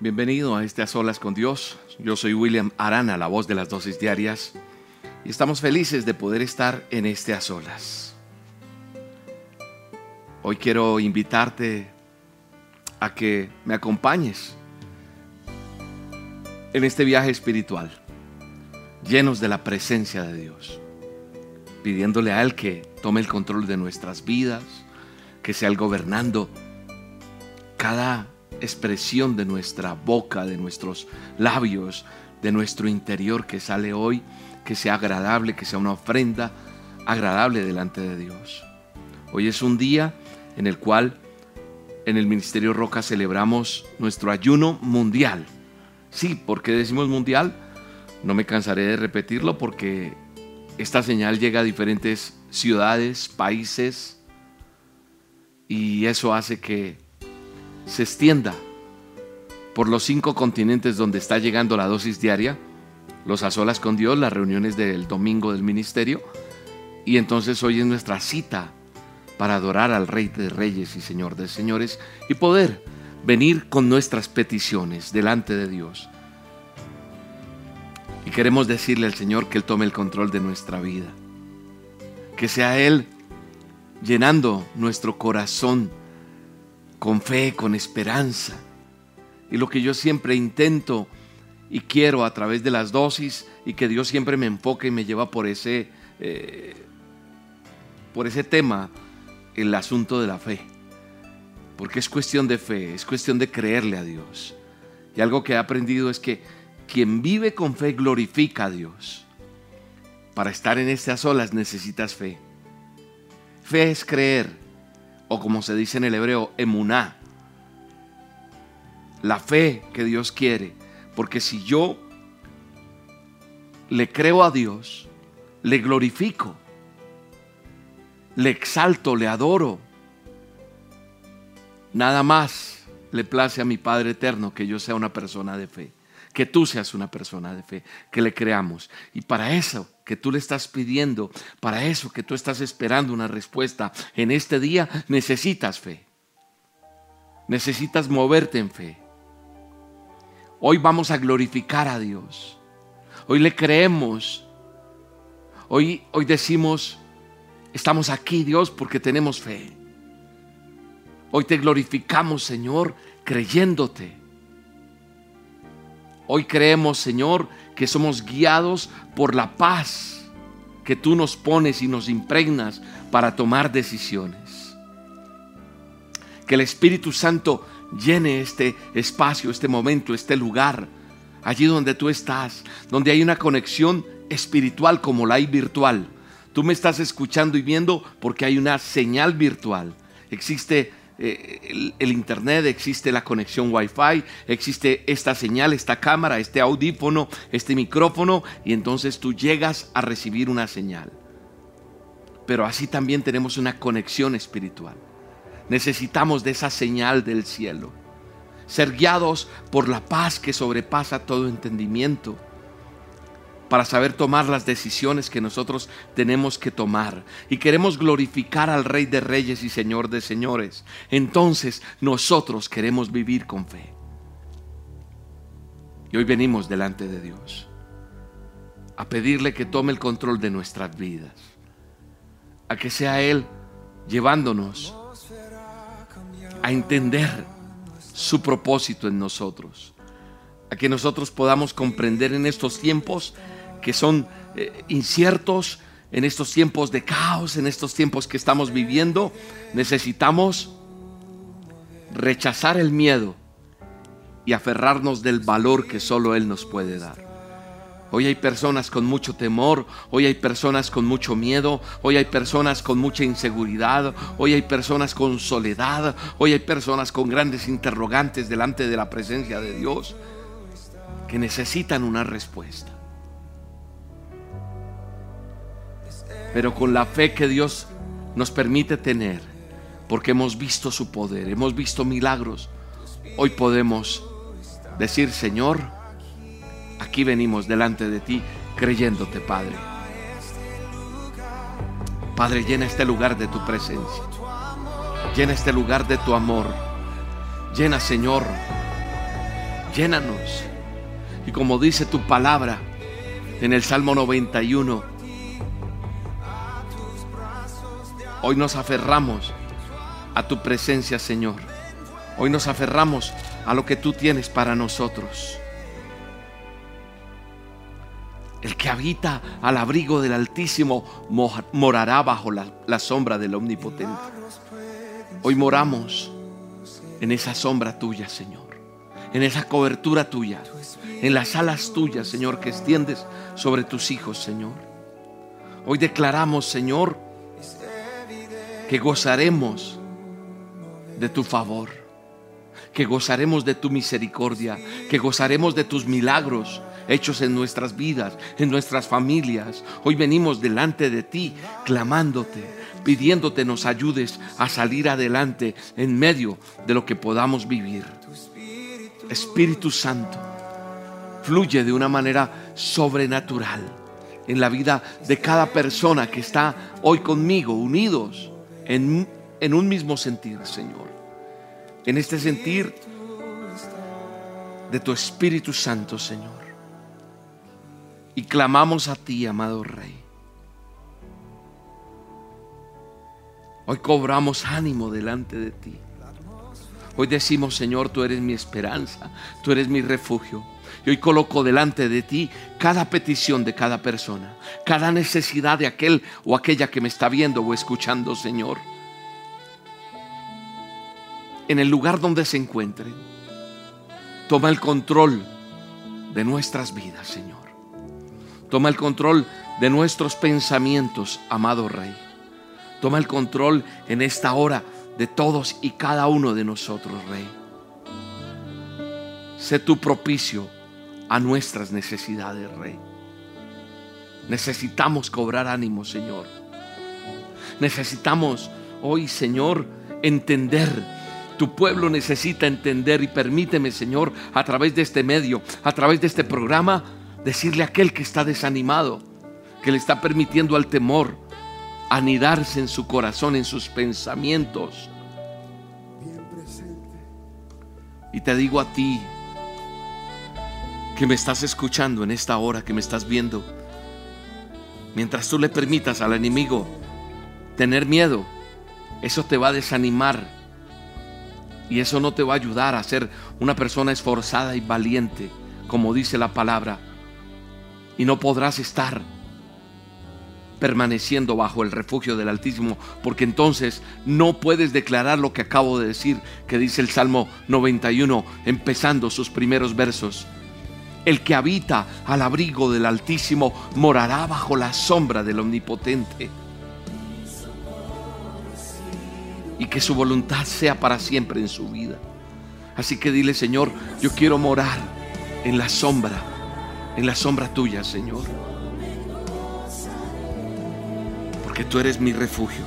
Bienvenido a este A Solas con Dios. Yo soy William Arana, la voz de las dosis diarias, y estamos felices de poder estar en este A Solas. Hoy quiero invitarte a que me acompañes en este viaje espiritual, llenos de la presencia de Dios, pidiéndole a Él que tome el control de nuestras vidas, que sea el gobernando cada expresión de nuestra boca, de nuestros labios, de nuestro interior que sale hoy, que sea agradable, que sea una ofrenda agradable delante de Dios. Hoy es un día en el cual en el Ministerio Roca celebramos nuestro ayuno mundial. Sí, ¿por qué decimos mundial? No me cansaré de repetirlo porque esta señal llega a diferentes ciudades, países, y eso hace que se extienda por los cinco continentes donde está llegando la dosis diaria, los a solas con Dios, las reuniones del domingo del ministerio, y entonces hoy es nuestra cita para adorar al Rey de Reyes y Señor de Señores y poder venir con nuestras peticiones delante de Dios. Y queremos decirle al Señor que Él tome el control de nuestra vida, que sea Él llenando nuestro corazón con fe, con esperanza. Y lo que yo siempre intento y quiero a través de las dosis y que Dios siempre me enfoque y me lleva por ese, eh, por ese tema, el asunto de la fe. Porque es cuestión de fe, es cuestión de creerle a Dios. Y algo que he aprendido es que quien vive con fe glorifica a Dios. Para estar en estas olas necesitas fe. Fe es creer o como se dice en el hebreo, emuná. La fe que Dios quiere. Porque si yo le creo a Dios, le glorifico, le exalto, le adoro, nada más le place a mi Padre Eterno que yo sea una persona de fe que tú seas una persona de fe, que le creamos. Y para eso que tú le estás pidiendo, para eso que tú estás esperando una respuesta en este día, necesitas fe. Necesitas moverte en fe. Hoy vamos a glorificar a Dios. Hoy le creemos. Hoy, hoy decimos, estamos aquí Dios porque tenemos fe. Hoy te glorificamos Señor creyéndote Hoy creemos, Señor, que somos guiados por la paz que tú nos pones y nos impregnas para tomar decisiones. Que el Espíritu Santo llene este espacio, este momento, este lugar, allí donde tú estás, donde hay una conexión espiritual como la hay virtual. Tú me estás escuchando y viendo porque hay una señal virtual. Existe eh, el, internet, existe la conexión Wi-Fi, existe esta señal, esta cámara, este audífono, este micrófono, y entonces tú llegas a recibir una señal. Pero así también tenemos una conexión espiritual. Necesitamos de esa señal del cielo. Ser guiados por la paz que sobrepasa todo entendimiento para saber tomar las decisiones que nosotros tenemos que tomar. Y queremos glorificar al Rey de Reyes y Señor de Señores. Entonces nosotros queremos vivir con fe. Y hoy venimos delante de Dios a pedirle que tome el control de nuestras vidas. A que sea Él llevándonos a entender su propósito en nosotros. A que nosotros podamos comprender en estos tiempos que son eh, inciertos, en estos tiempos de caos, en estos tiempos que estamos viviendo, necesitamos rechazar el miedo y aferrarnos del valor que solo Él nos puede dar. Hoy hay personas con mucho temor, hoy hay personas con mucho miedo, hoy hay personas con mucha inseguridad, hoy hay personas con soledad, hoy hay personas con grandes interrogantes delante de la presencia de Dios que necesitan una respuesta. Pero con la fe que Dios nos permite tener, porque hemos visto su poder, hemos visto milagros, hoy podemos decir, Señor, aquí venimos delante de ti creyéndote, Padre. Padre, llena este lugar de tu presencia. Llena este lugar de tu amor. Llena, Señor, Llénanos. Y como dice tu palabra en el Salmo 91, hoy nos aferramos a tu presencia, Señor. Hoy nos aferramos a lo que tú tienes para nosotros. El que habita al abrigo del Altísimo morará bajo la, sombra del Omnipotente. Hoy moramos en esa sombra tuya, Señor. En esa cobertura tuya. En las alas tuyas, Señor, que extiendes sobre tus hijos, Señor. Hoy declaramos, Señor, que gozaremos de tu favor, que gozaremos de tu misericordia, que gozaremos de tus milagros hechos en nuestras vidas, en nuestras familias. Hoy venimos delante de ti clamándote, pidiéndote nos ayudes a salir adelante en medio de lo que podamos vivir. Espíritu Santo, fluye de una manera sobrenatural en la vida de cada persona que está hoy conmigo, unidos en, en un mismo sentir, Señor. En este sentir de tu Espíritu Santo, Señor y clamamos a ti, amado Rey. Hoy cobramos ánimo delante de ti. Hoy decimos, Señor, tú eres mi esperanza, tú eres mi refugio. Y hoy coloco delante de ti cada petición de cada persona, cada necesidad de aquel o aquella que me está viendo o escuchando, Señor. En el lugar donde se encuentre, toma el control de nuestras vidas, Señor. Toma el control de nuestros pensamientos, amado Rey. Toma el control en esta hora de todos y cada uno de nosotros, Rey. Sé tu propicio a nuestras necesidades, Rey. Necesitamos cobrar ánimo, Señor. Necesitamos hoy, Señor, entender. Tu pueblo necesita entender y permíteme, Señor, a través de este medio, a través de este programa, decirle a aquel que está desanimado, que le está permitiendo al temor anidarse en su corazón, en sus pensamientos. Y te digo a ti, que me estás escuchando en esta hora, que me estás viendo, mientras tú le permitas al enemigo tener miedo, eso te va a desanimar y eso no te va a ayudar a ser una persona esforzada y valiente, como dice la palabra y no podrás estar permaneciendo bajo el refugio del Altísimo, porque entonces no puedes declarar lo que acabo de decir, que dice el Salmo 91, empezando sus primeros versos. El que habita al abrigo del Altísimo morará bajo la sombra del Omnipotente. Y que su voluntad sea para siempre en su vida. Así que dile, Señor, yo quiero morar en la sombra en la sombra tuya, Señor. Porque tú eres mi refugio.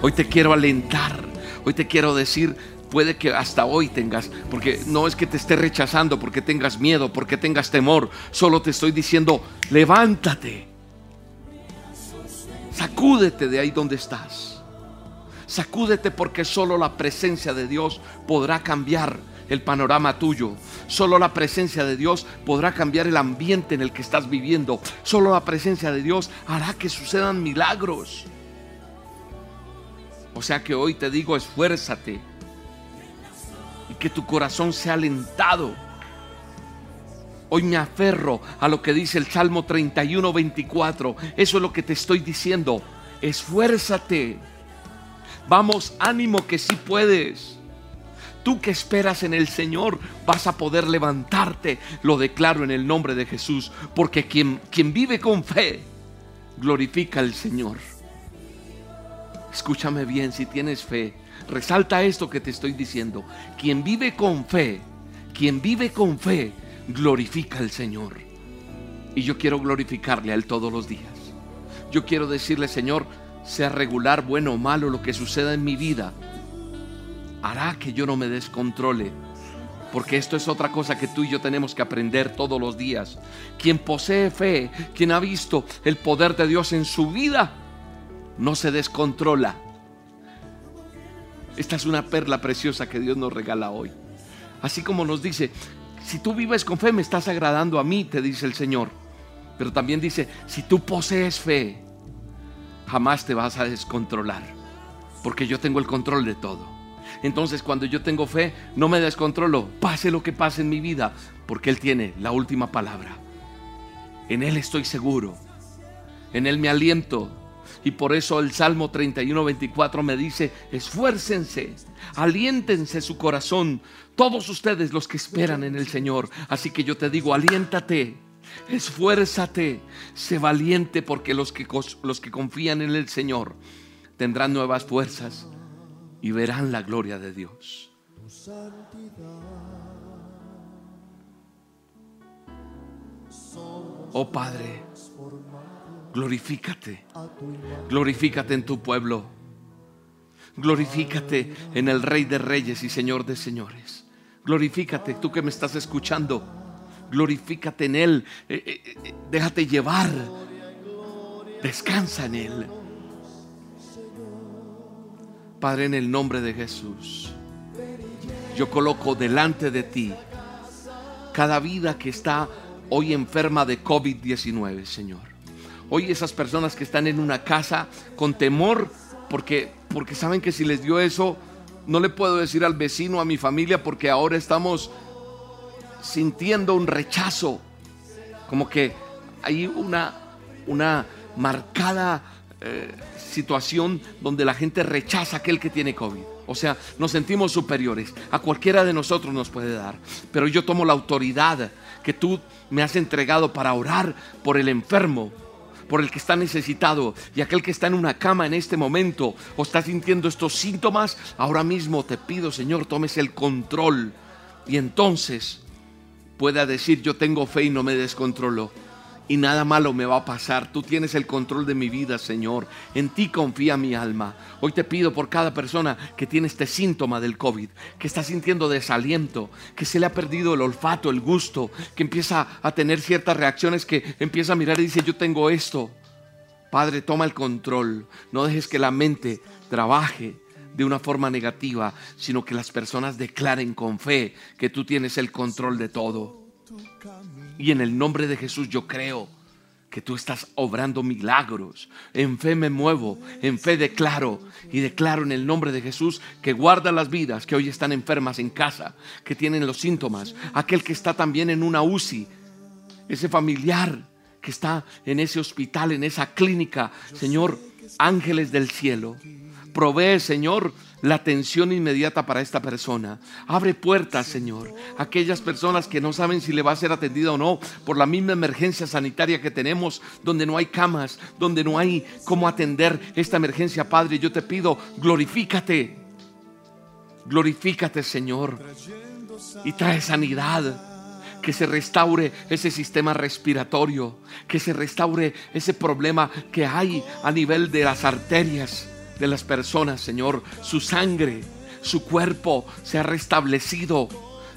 Hoy te quiero alentar. Hoy te quiero decir, puede que hasta hoy tengas, porque no es que te esté rechazando, porque tengas miedo, porque tengas temor. Solo te estoy diciendo, levántate. Sacúdete de ahí donde estás. Sacúdete porque solo la presencia de Dios podrá cambiar el panorama tuyo. Solo la presencia de Dios podrá cambiar el ambiente en el que estás viviendo. Solo la presencia de Dios hará que sucedan milagros. O sea que hoy te digo, esfuérzate que tu corazón sea alentado. Hoy me aferro a lo que dice el Salmo 31, 24. Eso es lo que te estoy diciendo. Esfuérzate. Vamos, ánimo que sí puedes. Tú que esperas en el Señor vas a poder levantarte. Lo declaro en el nombre de Jesús. Porque quien, quien vive con fe glorifica al Señor. Escúchame bien si tienes fe. Resalta esto que te estoy diciendo. Quien vive con fe, quien vive con fe, glorifica al Señor. Y yo quiero glorificarle a Él todos los días. Yo quiero decirle, Señor, sea regular, bueno o malo lo que suceda en mi vida hará que yo no me descontrole. Porque esto es otra cosa que tú y yo tenemos que aprender todos los días. Quien posee fe, quien ha visto el poder de Dios en su vida, no se descontrola. Esta es una perla preciosa que Dios nos regala hoy. Así como nos dice, si tú vives con fe me estás agradando a mí, te dice el Señor. Pero también dice, si tú posees fe, jamás te vas a descontrolar, porque yo tengo el control de todo. Entonces cuando yo tengo fe, no me descontrolo, pase lo que pase en mi vida, porque Él tiene la última palabra. En Él estoy seguro, en Él me aliento. Y por eso el Salmo 31, 24 me dice, esfuércense, aliéntense su corazón, todos ustedes los que esperan en el Señor. Así que yo te digo, aliéntate, esfuérzate, sé valiente, porque los que, los que confían en el Señor tendrán nuevas fuerzas y verán la gloria de Dios. Oh Padre, glorifícate, glorifícate en tu pueblo, glorifícate en el Rey de Reyes y Señor de Señores. Glorifícate, tú que me estás escuchando, glorifícate en Él, eh, eh, eh, déjate llevar, descansa en Él. Padre, en el nombre de Jesús, yo coloco delante de ti cada vida que está hoy enferma de COVID-19, Señor. Hoy esas personas que están en una casa con temor porque, porque saben que si les dio eso, no le puedo decir al vecino, a mi familia, porque ahora estamos sintiendo un rechazo, como que hay una, una marcada eh, situación donde la gente rechaza a aquel que tiene COVID. O sea, nos sentimos superiores. A cualquiera de nosotros nos puede dar. Pero yo tomo la autoridad que tú me has entregado para orar por el enfermo, por el que está necesitado y aquel que está en una cama en este momento o está sintiendo estos síntomas. Ahora mismo te pido, Señor, tomes el control y entonces pueda decir yo tengo fe y no me descontrolo y nada malo me va a pasar. Tú tienes el control de mi vida, Señor. En ti confía mi alma. Hoy te pido por cada persona que tiene este síntoma del COVID, que está sintiendo desaliento, que se le ha perdido el olfato, el gusto, que empieza a tener ciertas reacciones, que empieza a mirar y dice, yo tengo esto. Padre, toma el control. No dejes que la mente trabaje de una forma negativa, sino que las personas declaren con fe que tú tienes el control de todo. Y en el nombre de Jesús yo creo que tú estás obrando milagros. En fe me muevo, en fe declaro y declaro en el nombre de Jesús que guarda las vidas que hoy están enfermas en casa, que tienen los síntomas, aquel que está también en una UCI, ese familiar que está en ese hospital, en esa clínica. Señor, ángeles del cielo, provee, Señor, la atención inmediata para esta persona. Abre puertas, Señor. Aquellas personas que no saben si le va a ser atendida o no por la misma emergencia sanitaria que tenemos, donde no hay camas, donde no hay cómo atender esta emergencia, Padre, yo te pido, glorifícate. Glorifícate, Señor. Y trae sanidad que se restaure ese sistema respiratorio, que se restaure ese problema que hay a nivel de las arterias, de las personas, Señor. Su sangre, su cuerpo se ha restablecido.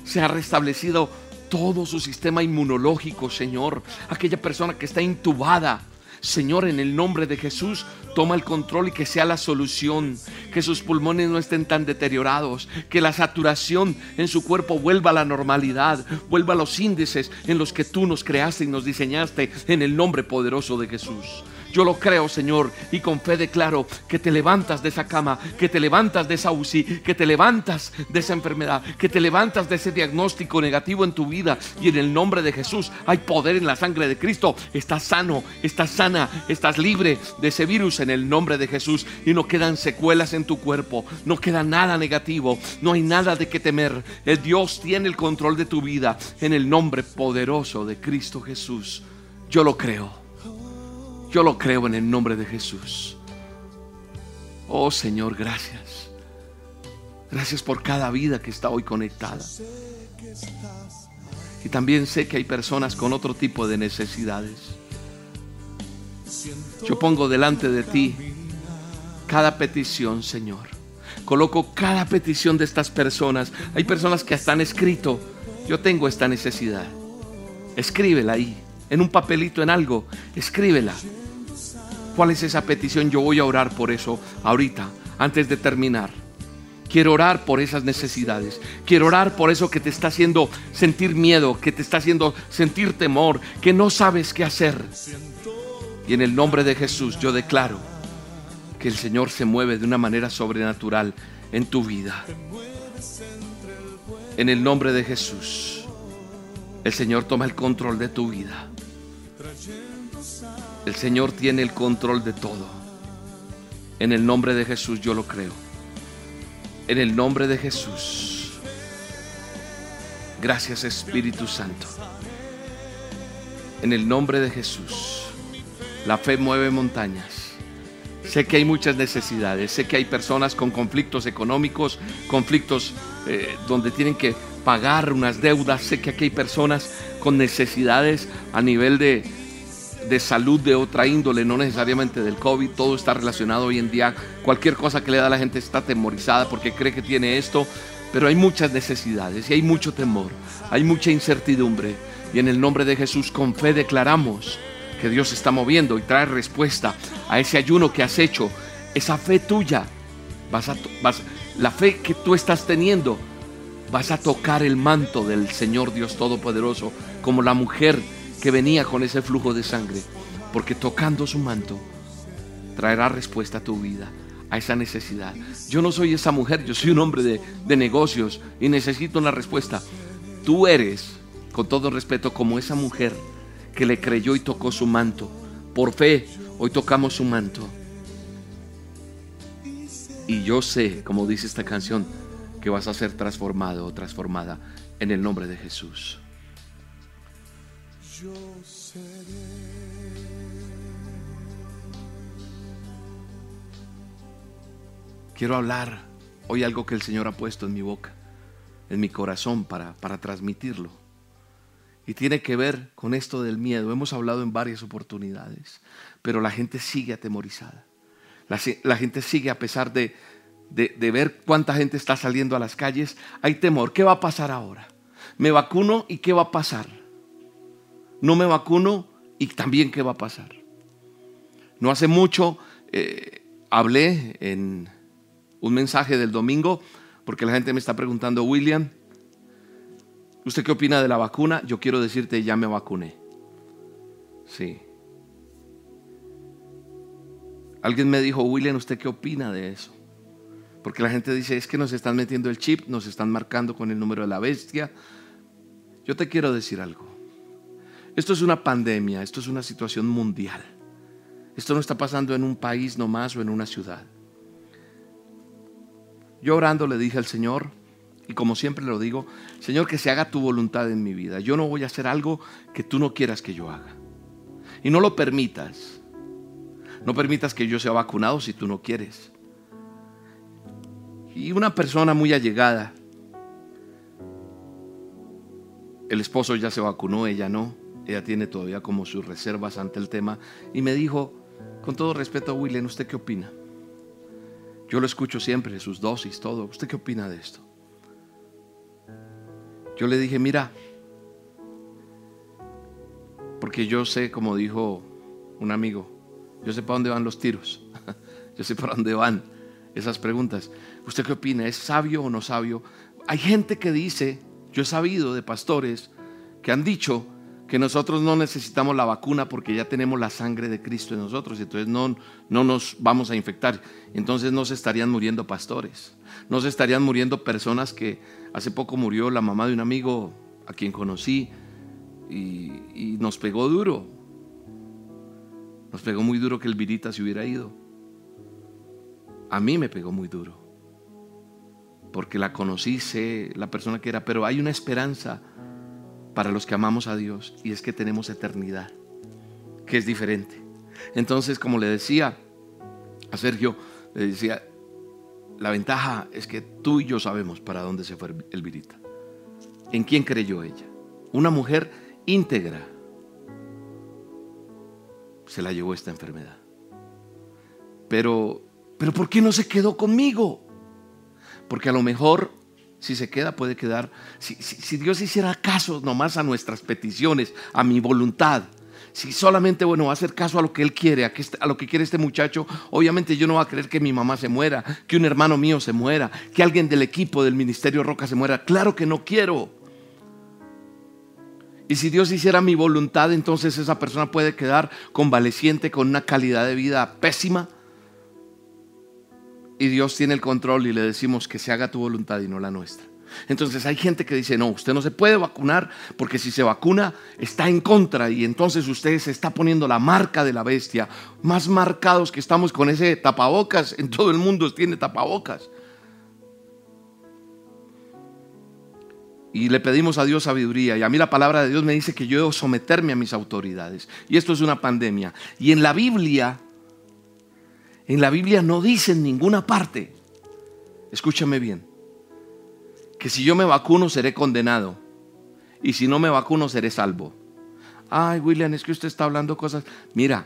Se ha restablecido todo su sistema inmunológico, Señor. Aquella persona que está intubada. Señor, en el nombre de Jesús, toma el control y que sea la solución, que sus pulmones no estén tan deteriorados, que la saturación en su cuerpo vuelva a la normalidad, vuelva a los índices en los que tú nos creaste y nos diseñaste en el nombre poderoso de Jesús. Yo lo creo, Señor, y con fe declaro que te levantas de esa cama, que te levantas de esa UCI, que te levantas de esa enfermedad, que te levantas de ese diagnóstico negativo en tu vida. Y en el nombre de Jesús hay poder en la sangre de Cristo. Estás sano, estás sana, estás libre de ese virus en el nombre de Jesús. Y no quedan secuelas en tu cuerpo, no queda nada negativo, no hay nada de que temer. El Dios tiene el control de tu vida en el nombre poderoso de Cristo Jesús. Yo lo creo. Yo lo creo en el nombre de Jesús. Oh Señor, gracias. Gracias por cada vida que está hoy conectada. Y también sé que hay personas con otro tipo de necesidades. Yo pongo delante de ti cada petición, Señor. Coloco cada petición de estas personas. Hay personas que hasta han escrito, yo tengo esta necesidad. Escríbela ahí, en un papelito, en algo. Escríbela. ¿Cuál es esa petición? Yo voy a orar por eso ahorita, antes de terminar. Quiero orar por esas necesidades. Quiero orar por eso que te está haciendo sentir miedo, que te está haciendo sentir temor, que no sabes qué hacer. Y en el nombre de Jesús yo declaro que el Señor se mueve de una manera sobrenatural en tu vida. En el nombre de Jesús, el Señor toma el control de tu vida. El Señor tiene el control de todo. En el nombre de Jesús yo lo creo. En el nombre de Jesús. Gracias Espíritu Santo. En el nombre de Jesús. La fe mueve montañas. Sé que hay muchas necesidades, sé que hay personas con conflictos económicos, conflictos eh, donde tienen que pagar unas deudas, sé que aquí hay personas con necesidades a nivel de, de salud de otra índole, no necesariamente del COVID, todo está relacionado hoy en día, cualquier cosa que le da a la gente está atemorizada porque cree que tiene esto, pero hay muchas necesidades y hay mucho temor, hay mucha incertidumbre. Y en el nombre de Jesús con fe declaramos que Dios está moviendo y trae respuesta a ese ayuno que has hecho, esa fe tuya, vas a, vas, la fe que tú estás teniendo, vas a tocar el manto del Señor Dios Todopoderoso, como la mujer que venía con ese flujo de sangre, porque tocando su manto traerá respuesta a tu vida, a esa necesidad. Yo no soy esa mujer, yo soy un hombre de, de negocios y necesito una respuesta. Tú eres, con todo respeto, como esa mujer que le creyó y tocó su manto. Por fe, hoy tocamos su manto. Y yo sé, como dice esta canción, que vas a ser transformado o transformada en el nombre de Jesús. Yo Quiero hablar hoy algo que el Señor ha puesto en mi boca, en mi corazón para, para transmitirlo. Y tiene que ver con esto del miedo. Hemos hablado en varias oportunidades, pero la gente sigue atemorizada. La, gente sigue a pesar de, de, ver cuánta gente está saliendo a las calles. Hay temor. ¿Qué va a pasar ahora? ¿Me vacuno y qué va a pasar? ¿No me vacuno y también qué va a pasar? No hace mucho eh, hablé en un mensaje del domingo porque la gente me está preguntando, William, ¿Usted qué opina de la vacuna? Yo quiero decirte, ya me vacuné. Sí. Alguien me dijo, William, ¿usted qué opina de eso? Porque la gente dice, es que nos están metiendo el chip, nos están marcando con el número de la bestia. Yo te quiero decir algo. Esto es una pandemia, esto es una situación mundial. Esto no está pasando en un país nomás o en una ciudad. Yo orando le dije al Señor, y como siempre lo digo, Señor, que se haga tu voluntad en mi vida. Yo no voy a hacer algo que tú no quieras que yo haga. Y no lo permitas. No permitas que yo sea vacunado si tú no quieres. Y una persona muy allegada, el esposo ya se vacunó, ella no. Ella tiene todavía como sus reservas ante el tema. Y me dijo, con todo respeto a William, ¿usted qué opina? Yo lo escucho siempre, sus dosis, todo. ¿Usted qué opina de esto? Yo le dije, mira, porque yo sé, como dijo un amigo, yo sé para dónde van los tiros, yo sé para dónde van esas preguntas. ¿Usted qué opina? ¿Es sabio o no sabio? Hay gente que dice, yo he sabido de pastores que han dicho que nosotros no necesitamos la vacuna porque ya tenemos la sangre de Cristo en nosotros, y entonces no, no nos vamos a infectar. Entonces no se estarían muriendo pastores, no se estarían muriendo personas que hace poco murió la mamá de un amigo a quien conocí y, y nos pegó duro. Nos pegó muy duro que el virita se hubiera ido. A mí me pegó muy duro. Porque la conocí, sé la persona que era, pero hay una esperanza para los que amamos a Dios y es que tenemos eternidad, que es diferente. Entonces, como le decía a Sergio, le decía, la ventaja es que tú y yo sabemos para dónde se fue Elvirita. ¿En quién creyó ella? Una mujer íntegra. Se la llevó esta enfermedad. Pero, pero ¿por qué no se quedó conmigo? Porque a lo mejor si se queda, puede quedar. Si, Dios hiciera caso nomás a nuestras peticiones, a mi voluntad, si solamente, bueno, va a hacer caso a lo que él quiere, a, este, a lo que quiere este muchacho, obviamente yo no voy a creer que mi mamá se muera, que un hermano mío se muera, que alguien del equipo del Ministerio Roca se muera. Claro que no quiero. Y si Dios hiciera mi voluntad, entonces esa persona puede quedar convaleciente con una calidad de vida pésima. Y Dios tiene el control y le decimos que se haga tu voluntad y no la nuestra. Entonces hay gente que dice, no, usted no se puede vacunar porque si se vacuna está en contra y entonces usted se está poniendo la marca de la bestia. Más marcados que estamos con ese tapabocas, en todo el mundo tiene tapabocas. Y le pedimos a Dios sabiduría. Y a mí la palabra de Dios me dice que yo debo someterme a mis autoridades. Y esto es una pandemia. Y en la Biblia, en la Biblia no dice en ninguna parte, escúchame bien, que si yo me vacuno seré condenado y si no me vacuno seré salvo. Ay, William, es que usted está hablando cosas. Mira,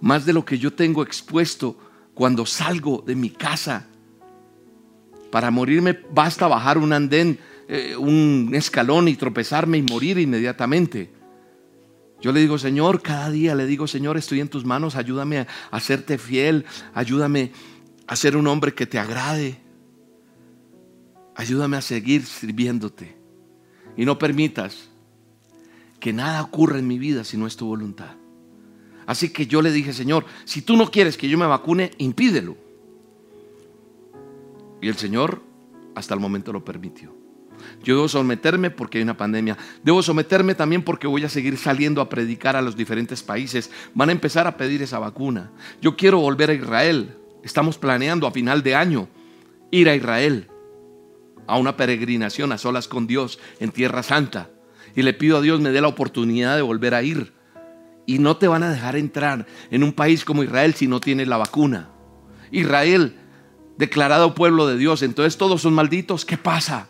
más de lo que yo tengo expuesto cuando salgo de mi casa. Para morirme basta bajar un andén, eh, un escalón y tropezarme y morir inmediatamente. Yo le digo, Señor, cada día le digo, Señor, estoy en tus manos, ayúdame a, a serte fiel, ayúdame a ser un hombre que te agrade. Ayúdame a seguir sirviéndote. Y no permitas que nada ocurra en mi vida si no es tu voluntad. Así que yo le dije, Señor, si tú no quieres que yo me vacune, impídelo. Y el Señor hasta el momento lo permitió. Yo debo someterme porque hay una pandemia. Debo someterme también porque voy a seguir saliendo a predicar a los diferentes países. Van a empezar a pedir esa vacuna. Yo quiero volver a Israel. Estamos planeando a final de año ir a Israel a una peregrinación a solas con Dios en Tierra Santa. Y le pido a Dios me dé la oportunidad de volver a ir. Y no te van a dejar entrar en un país como Israel si no tienes la vacuna. Israel, declarado pueblo de Dios, entonces todos son malditos. ¿Qué pasa?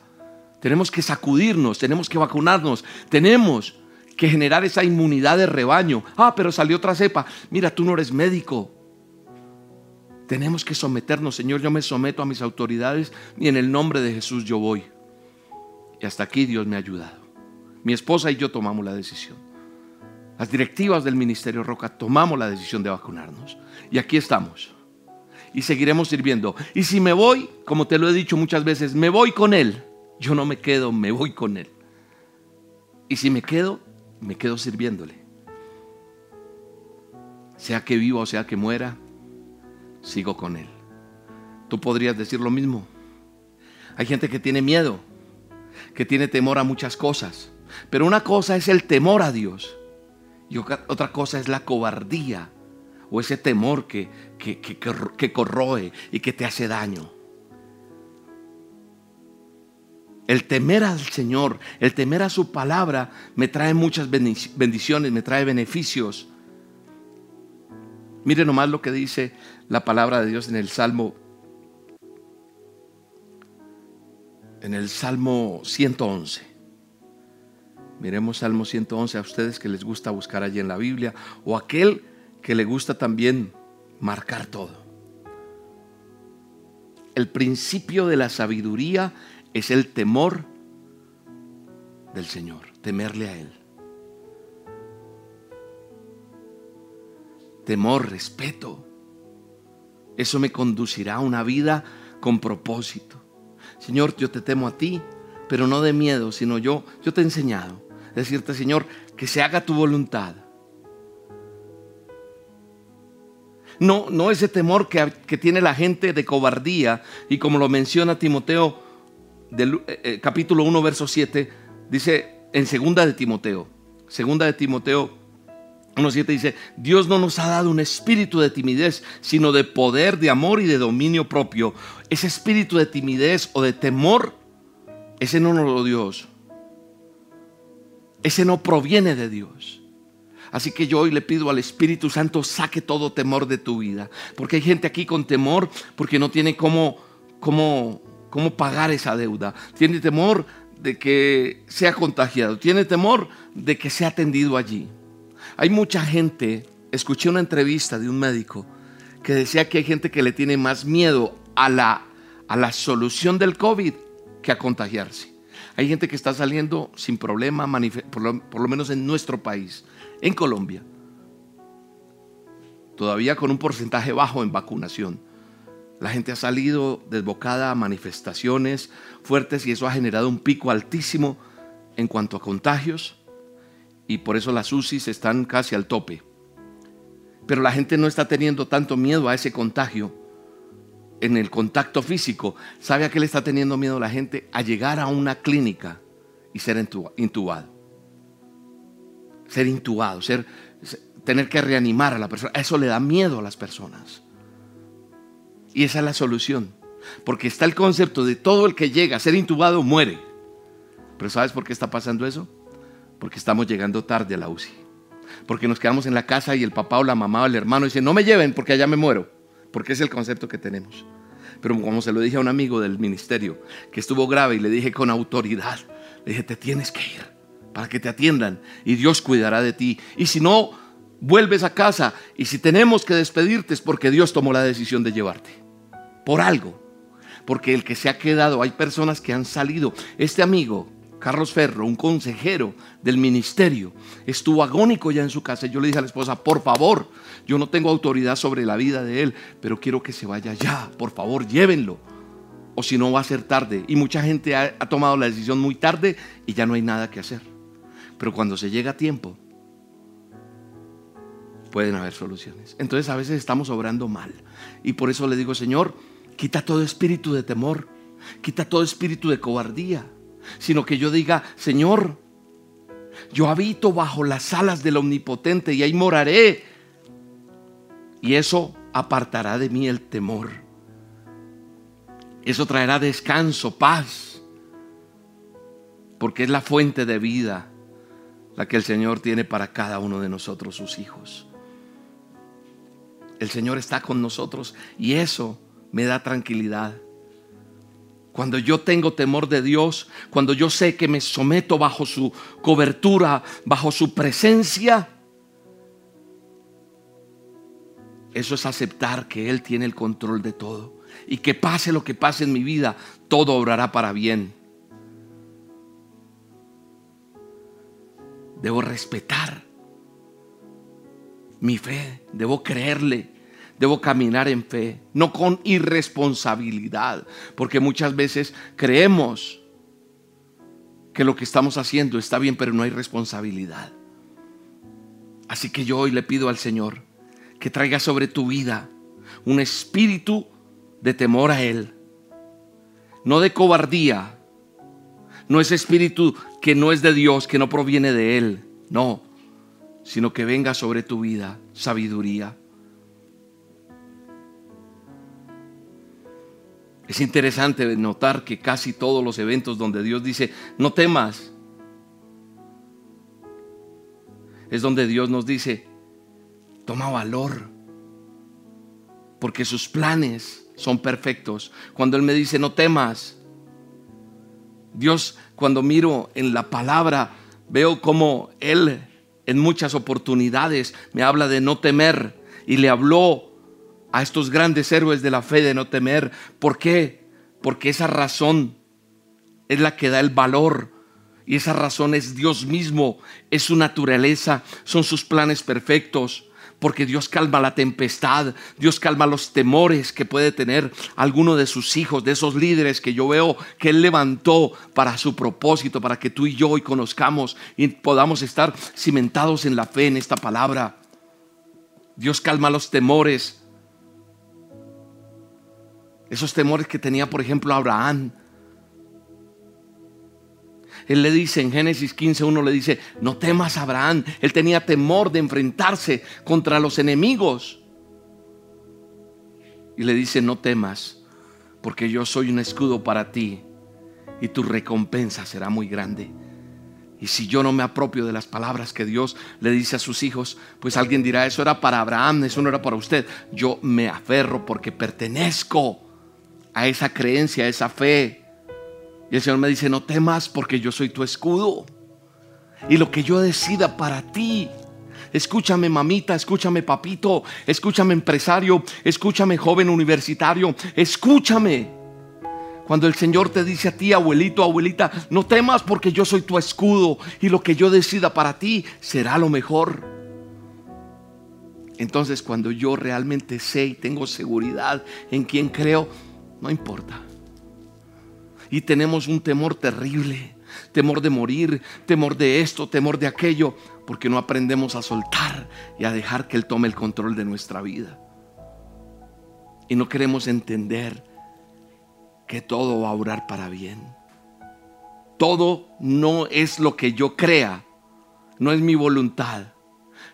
Tenemos que sacudirnos, tenemos que vacunarnos, tenemos que generar esa inmunidad de rebaño. Ah, pero salió otra cepa. Mira, tú no eres médico. Tenemos que someternos, Señor, yo me someto a mis autoridades y en el nombre de Jesús yo voy. Y hasta aquí Dios me ha ayudado. Mi esposa y yo tomamos la decisión. Las directivas del Ministerio Roca tomamos la decisión de vacunarnos. Y aquí estamos. Y seguiremos sirviendo. Y si me voy, como te lo he dicho muchas veces, me voy con Él. Yo no me quedo, me voy con Él. Y si me quedo, me quedo sirviéndole. Sea que viva o sea que muera, sigo con Él. Tú podrías decir lo mismo. Hay gente que tiene miedo, que tiene temor a muchas cosas. Pero una cosa es el temor a Dios y otra cosa es la cobardía o ese temor que, que, que, corroe y que te hace daño. El temer al Señor, el temer a su palabra me trae muchas bendiciones, me trae beneficios. Mire nomás lo que dice la palabra de Dios en el Salmo en el Salmo 111. Miremos Salmo 111 a ustedes que les gusta buscar allí en la Biblia o aquel que le gusta también marcar todo. El principio de la sabiduría es el temor del Señor, temerle a Él. temor, respeto. Eso me conducirá a una vida con propósito. Señor, yo te temo a ti, pero no de miedo, sino yo, yo te he enseñado. Decirte, Señor, que se haga tu voluntad. No, no ese temor que, que tiene la gente de cobardía, y como lo menciona Timoteo, del, eh, eh, capítulo 1, verso 7, dice en segunda de Timoteo, segunda de Timoteo 1.7 dice, Dios no nos ha dado un espíritu de timidez, sino de poder, de amor y de dominio propio. Ese espíritu de timidez o de temor, ese no nos lo dio Dios. Ese no proviene de Dios. Así que yo hoy le pido al Espíritu Santo, saque todo temor de tu vida. Porque hay gente aquí con temor porque no tiene cómo, cómo, cómo pagar esa deuda. Tiene temor de que sea contagiado. Tiene temor de que sea atendido allí. Hay mucha gente, escuché una entrevista de un médico que decía que hay gente que le tiene más miedo a la, a la solución del COVID que a contagiarse. Hay gente que está saliendo sin problema, por lo, por lo menos en nuestro país, en Colombia, todavía con un porcentaje bajo en vacunación. La gente ha salido desbocada a manifestaciones fuertes y eso ha generado un pico altísimo en cuanto a contagios y por eso las UCIs están casi al tope. Pero la gente no está teniendo tanto miedo a ese contagio en el contacto físico. ¿Sabe a qué le está teniendo miedo la gente? A llegar a una clínica y ser intubado. Ser intubado, ser, tener que reanimar a la persona. Eso le da miedo a las personas. Y esa es la solución. Porque está el concepto de todo el que llega a ser intubado muere. Pero ¿sabes por qué está pasando eso? Porque estamos llegando tarde a la UCI. Porque nos quedamos en la casa y el papá o la mamá o el hermano dice, no me lleven porque allá me muero. Porque es el concepto que tenemos. Pero como se lo dije a un amigo del ministerio que estuvo grave y le dije con autoridad, le dije, te tienes que ir para que te atiendan y Dios cuidará de ti. Y si no, vuelves a casa y si tenemos que despedirte es porque Dios tomó la decisión de llevarte. Por algo. Porque el que se ha quedado, hay personas que han salido. Este amigo Carlos Ferro, un consejero del ministerio, estuvo agónico ya en su casa. Yo le dije a la esposa, por favor, yo no tengo autoridad sobre la vida de él, pero quiero que se vaya ya, por favor, llévenlo. O si no va a ser tarde. Y mucha gente ha, ha tomado la decisión muy tarde y ya no hay nada que hacer. Pero cuando se llega a tiempo, pueden haber soluciones. Entonces a veces estamos obrando mal. Y por eso le digo, Señor, quita todo espíritu de temor, quita todo espíritu de cobardía sino que yo diga, Señor, yo habito bajo las alas del Omnipotente y ahí moraré. Y eso apartará de mí el temor. Eso traerá descanso, paz, porque es la fuente de vida la que el Señor tiene para cada uno de nosotros, sus hijos. El Señor está con nosotros y eso me da tranquilidad. Cuando yo tengo temor de Dios, cuando yo sé que me someto bajo su cobertura, bajo su presencia, eso es aceptar que Él tiene el control de todo. Y que pase lo que pase en mi vida, todo obrará para bien. Debo respetar mi fe, debo creerle, Debo caminar en fe, no con irresponsabilidad, porque muchas veces creemos que lo que estamos haciendo está bien, pero no hay responsabilidad. Así que yo hoy le pido al Señor que traiga sobre tu vida un espíritu de temor a Él, no de cobardía, no ese espíritu que no es de Dios, que no proviene de Él, no, sino que venga sobre tu vida sabiduría Es interesante notar que casi todos los eventos donde Dios dice, no temas, es donde Dios nos dice, toma valor, porque sus planes son perfectos. Cuando Él me dice, no temas, Dios, cuando miro en la palabra, veo como Él en muchas oportunidades me habla de no temer y le habló a estos grandes héroes de la fe de no temer. ¿Por qué? Porque esa razón es la que da el valor. Y esa razón es Dios mismo, es su naturaleza, son sus planes perfectos. Porque Dios calma la tempestad, Dios calma los temores que puede tener alguno de sus hijos, de esos líderes que yo veo que Él levantó para su propósito, para que tú y yo conozcamos y podamos estar cimentados en la fe en esta palabra. Dios calma los temores esos temores que tenía, por ejemplo, Abraham. Él le dice en Génesis 15.1, le dice, no temas Abraham. Él tenía temor de enfrentarse contra los enemigos. Y le dice, no temas, porque yo soy un escudo para ti y tu recompensa será muy grande. Y si yo no me apropio de las palabras que Dios le dice a sus hijos, pues alguien dirá, eso era para Abraham, eso no era para usted. Yo me aferro porque pertenezco a esa creencia, a esa fe. Y el Señor me dice, no temas porque yo soy tu escudo. Y lo que yo decida para ti, escúchame mamita, escúchame papito, escúchame empresario, escúchame joven universitario, escúchame. Cuando el Señor te dice a ti, abuelito, abuelita, no temas porque yo soy tu escudo y lo que yo decida para ti será lo mejor. Entonces cuando yo realmente sé y tengo seguridad en quien creo, no importa. Y tenemos un temor terrible, temor de morir, temor de esto, temor de aquello, porque no aprendemos a soltar y a dejar que Él tome el control de nuestra vida. Y no queremos entender que todo va a orar para bien. Todo no es lo que yo crea, no es mi voluntad,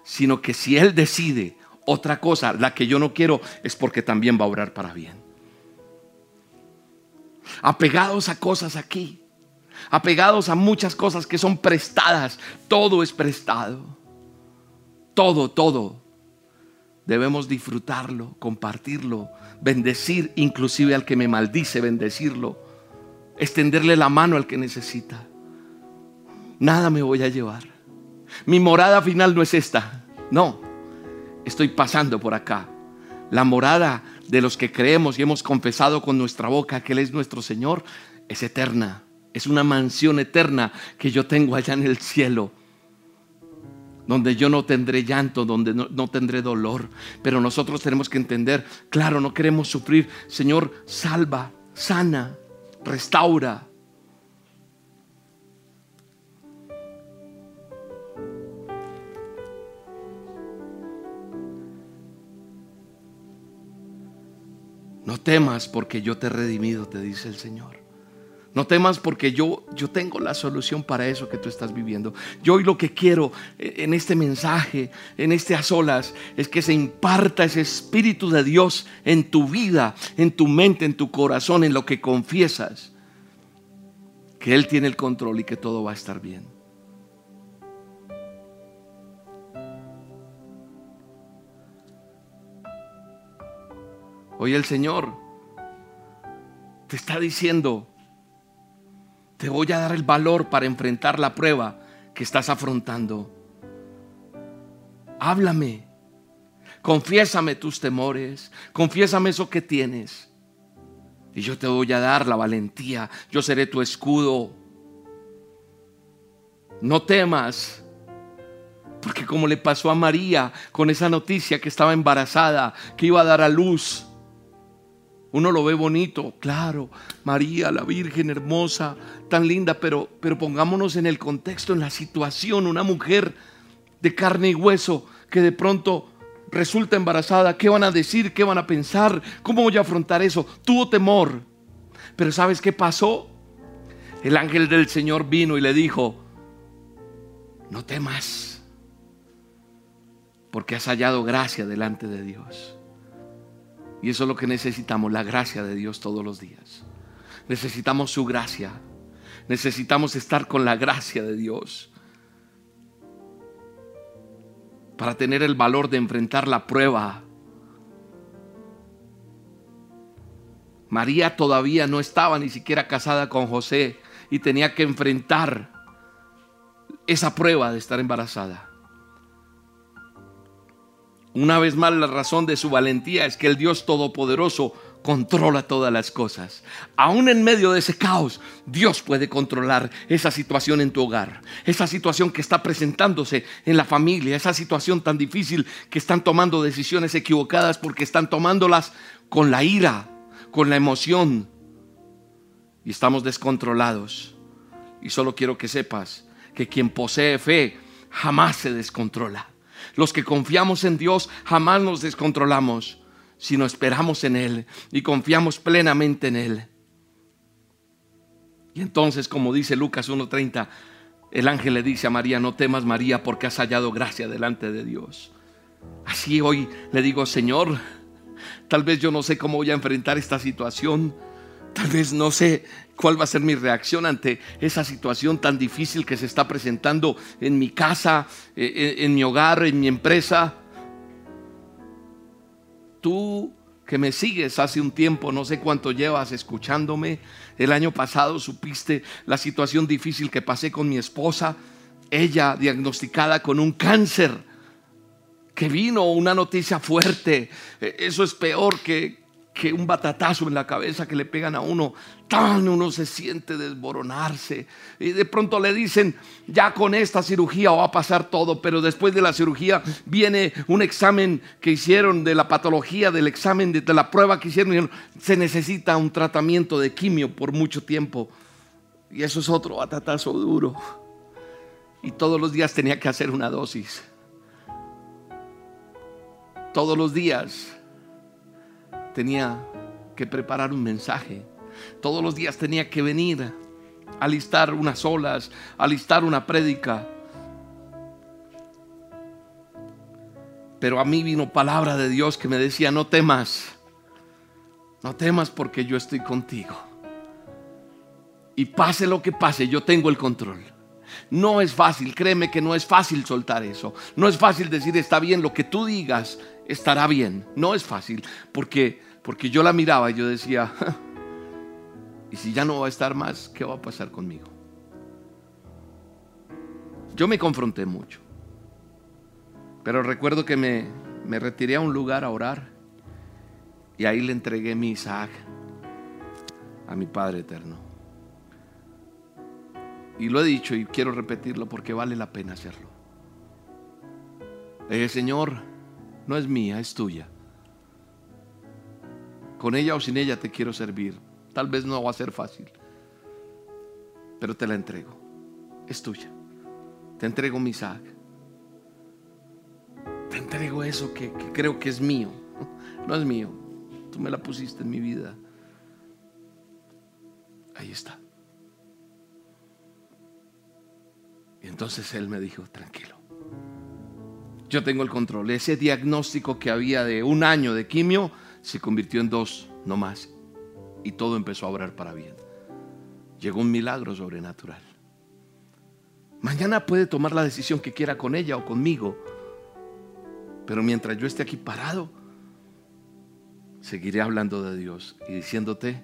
sino que si Él decide otra cosa, la que yo no quiero, es porque también va a orar para bien. Apegados a cosas aquí, apegados a muchas cosas que son prestadas, todo es prestado, todo, todo. Debemos disfrutarlo, compartirlo, bendecir inclusive al que me maldice, bendecirlo, extenderle la mano al que necesita. Nada me voy a llevar. Mi morada final no es esta. No, estoy pasando por acá. La morada de los que creemos y hemos confesado con nuestra boca que Él es nuestro Señor es eterna. Es una mansión eterna que yo tengo allá en el cielo donde yo no tendré llanto, donde no, tendré dolor. Pero nosotros tenemos que entender, claro, no queremos sufrir. Señor, salva, sana, restaura. No temas porque yo te he redimido, te dice el Señor. No temas porque yo, yo tengo la solución para eso que tú estás viviendo. Yo hoy lo que quiero eh, en este mensaje, en este a solas, es que se imparta ese Espíritu de Dios en tu vida, en tu mente, en tu corazón, en lo que confiesas. Que Él tiene el control y que todo va a estar bien. Hoy el Señor te está diciendo, te voy a dar el valor para enfrentar la prueba que estás afrontando. Háblame. Confiésame tus temores. Confiésame eso que tienes. Y yo te voy a dar la valentía. Yo seré tu escudo. No temas. Porque como le pasó a María con esa noticia que estaba embarazada, que iba a dar a luz. Uno lo ve bonito, claro, María, la Virgen hermosa, tan linda, pero, pero pongámonos en el contexto, en la situación, una mujer de carne y hueso que de pronto resulta embarazada, ¿qué van a decir? ¿Qué van a pensar? ¿Cómo voy a afrontar eso? Tuvo temor. Pero ¿sabes qué pasó? El ángel del Señor vino y le dijo, no temas, porque has hallado gracia delante de Dios. Y eso es lo que necesitamos, la gracia de Dios todos los días. Necesitamos su gracia. Necesitamos estar con la gracia de Dios. Para tener el valor de enfrentar la prueba. María todavía no estaba ni siquiera casada con José y tenía que enfrentar esa prueba de estar embarazada. Una vez más, la razón de su valentía es que el Dios Todopoderoso controla todas las cosas. Aún en medio de ese caos, Dios puede controlar esa situación en tu hogar, esa situación que está presentándose en la familia, esa situación tan difícil que están tomando decisiones equivocadas porque están tomándolas con la ira, con la emoción y estamos descontrolados. Y solo quiero que sepas que quien posee fe jamás se descontrola. Los que confiamos en Dios jamás nos descontrolamos, sino esperamos en Él y confiamos plenamente en Él. Y entonces, como dice Lucas 1.30, el ángel le dice a María, no temas María porque has hallado gracia delante de Dios. Así hoy le digo, Señor, tal vez yo no sé cómo voy a enfrentar esta situación, tal vez no sé cuál va a ser mi reacción ante esa situación tan difícil que se está presentando en mi casa, eh, eh, en, mi hogar, en mi empresa. Tú que me sigues hace un tiempo, no sé cuánto llevas escuchándome. El año pasado supiste la situación difícil que pasé con mi esposa, ella diagnosticada con un cáncer, que vino una noticia fuerte. E, eso es peor que, que un batatazo en la cabeza que le pegan a uno, tan uno se siente desboronarse. Y de pronto le dicen, ya con esta cirugía va a pasar todo, pero después de la cirugía viene un examen que hicieron de la patología, del examen de, la prueba que hicieron, se necesita un tratamiento de quimio por mucho tiempo. Y eso es otro batatazo duro. Y todos los días tenía que hacer una dosis. Todos los días tenía que preparar un mensaje. Todos los días tenía que venir, alistar unas olas, alistar una prédica. Pero a mí vino palabra de Dios que me decía, no temas, no temas porque yo estoy contigo. Y pase lo que pase, yo tengo el control. No es fácil, créeme que no es fácil soltar eso. No es fácil decir, está bien, lo que tú digas estará bien. No es fácil, porque, porque yo la miraba y yo decía, y si ya no va a estar más, ¿qué va a pasar conmigo? Yo me confronté mucho, pero recuerdo que me, me retiré a un lugar a orar y ahí le entregué mi Isaac a mi Padre Eterno. Y lo he dicho y quiero repetirlo porque vale la pena hacerlo. Le Señor, no es mía, es tuya. Con ella o sin ella te quiero servir. Tal vez no va a ser fácil, pero te la entrego. Es tuya. Te entrego mi Isaac. Te entrego eso que, que creo que es mío. No es mío. Tú me la pusiste en mi vida. Ahí está. Y entonces él me dijo, tranquilo yo tengo el control. Ese diagnóstico que había de un año de quimio se convirtió en dos, no más. Y todo empezó a obrar para bien. Llegó un milagro sobrenatural. Mañana puede tomar la decisión que quiera con ella o conmigo. Pero mientras yo esté aquí parado, seguiré hablando de Dios y diciéndote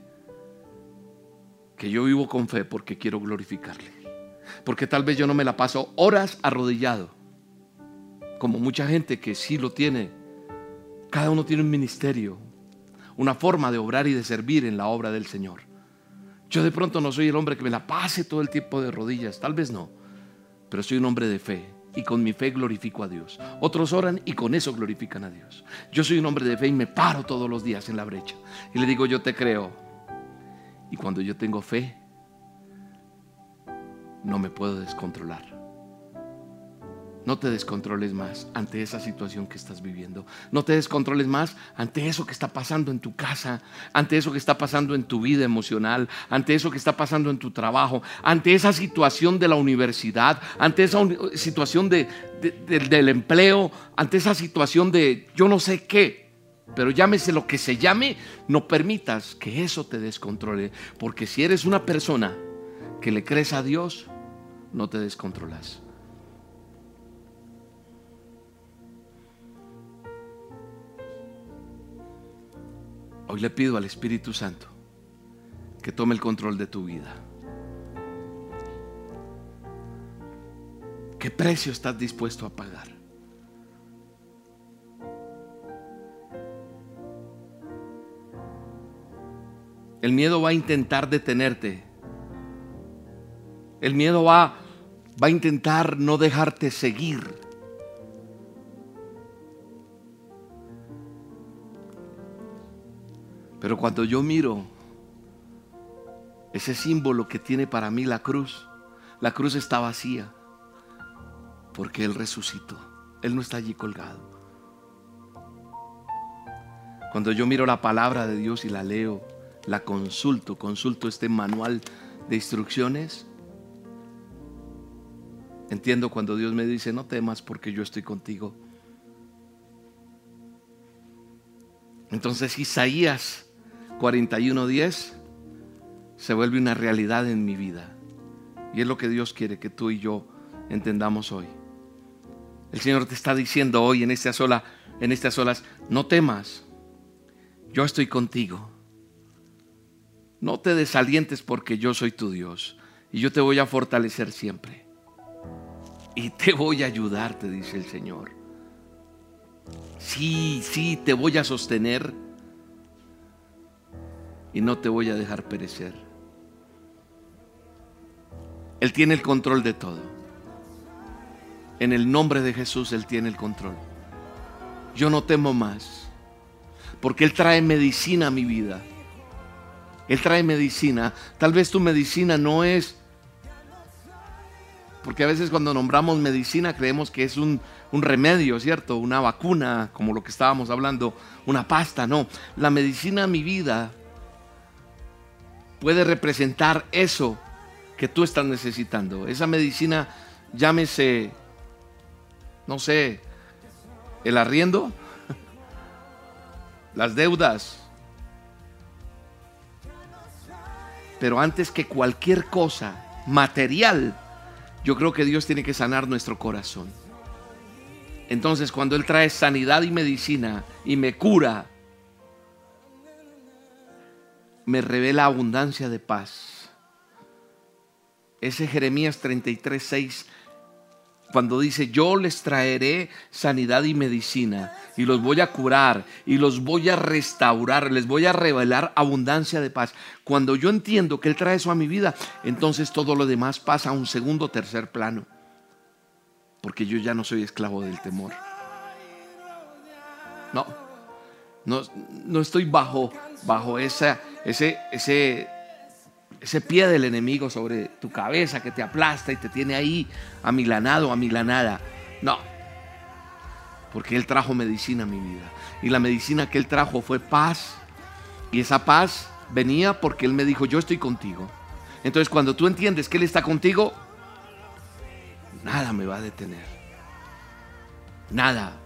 que yo vivo con fe porque quiero glorificarle. Porque tal vez yo no me la paso horas arrodillado como mucha gente que sí lo tiene. Cada uno tiene un ministerio, una forma de obrar y de servir en la obra del Señor. Yo de pronto no soy el hombre que me la pase todo el tiempo de rodillas, tal vez no, pero soy un hombre de fe y con mi fe glorifico a Dios. Otros oran y con eso glorifican a Dios. Yo soy un hombre de fe y me paro todos los días en la brecha y le digo, yo te creo. Y cuando yo tengo fe, no me puedo descontrolar. No te descontroles más ante esa situación que estás viviendo. No te descontroles más ante eso que está pasando en tu casa, ante eso que está pasando en tu vida emocional, ante eso que está pasando en tu trabajo, ante esa situación de la universidad, ante esa situación del empleo, ante esa situación de yo no sé qué. Pero llámese lo que se llame, no permitas que eso te descontrole. Porque si eres una persona que le crees a Dios, no te descontrolas. Hoy le pido al Espíritu Santo que tome el control de tu vida. ¿Qué precio estás dispuesto a pagar? El miedo va a intentar detenerte. El miedo va, va a intentar no dejarte seguir. Pero cuando yo miro ese símbolo que tiene para mí la cruz, la cruz está vacía porque Él resucitó. Él no está allí colgado. Cuando yo miro la palabra de Dios y la leo, la consulto, consulto este manual de instrucciones, entiendo cuando Dios me dice, no temas porque yo estoy contigo. Entonces Isaías 41.10 se vuelve una realidad en mi vida. Y es lo que Dios quiere que tú y yo entendamos hoy. El Señor te está diciendo hoy en estas, olas, en estas olas, no temas, yo estoy contigo. No te desalientes porque yo soy tu Dios y yo te voy a fortalecer siempre. Y te voy a ayudar, te dice el Señor. Sí, sí, te voy a sostener y no te voy a dejar perecer. Él tiene el control de todo. En el nombre de Jesús Él tiene el control. Yo no temo más, porque Él trae medicina a mi vida. Él trae medicina. Tal vez tu medicina no es porque a veces cuando nombramos medicina creemos que es un, remedio, ¿cierto? Una vacuna, como lo que estábamos hablando, una pasta. No, la medicina mi vida puede representar eso que tú estás necesitando. Esa medicina, llámese, no sé, el arriendo, las deudas. Pero antes que cualquier cosa material, yo creo que Dios tiene que sanar nuestro corazón. Entonces cuando Él trae sanidad y medicina y me cura, me revela abundancia de paz. Ese Jeremías 33, 6 cuando dice, yo les traeré sanidad y medicina y los voy a curar y los voy a restaurar, les voy a revelar abundancia de paz. Cuando yo entiendo que Él trae eso a mi vida, entonces todo lo demás pasa a un segundo tercer plano. Porque yo ya no soy esclavo del temor. No, no, no estoy bajo, bajo esa, ese, ese ese pie del enemigo sobre tu cabeza que te aplasta y te tiene ahí amilanado, amilanada. No, porque Él trajo medicina a mi vida. Y la medicina que Él trajo fue paz. Y esa paz venía porque Él me dijo, yo estoy contigo. Entonces cuando tú entiendes que Él está contigo, nada me va a detener. Nada.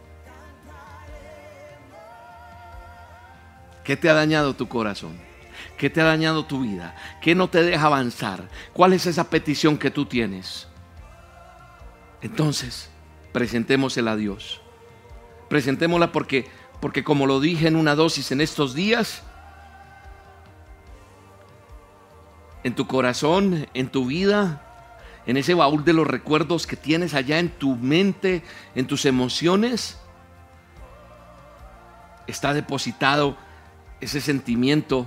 ¿Qué te ha dañado tu corazón? ¿Qué te ha dañado tu vida? ¿Qué no te deja avanzar? ¿Cuál es esa petición que tú tienes? Entonces, presentémosela a Dios. Presentémosla porque, porque como lo dije en una dosis en estos días, en tu corazón, en tu vida, en ese baúl de los recuerdos que tienes allá en tu mente, en tus emociones, está depositado ese sentimiento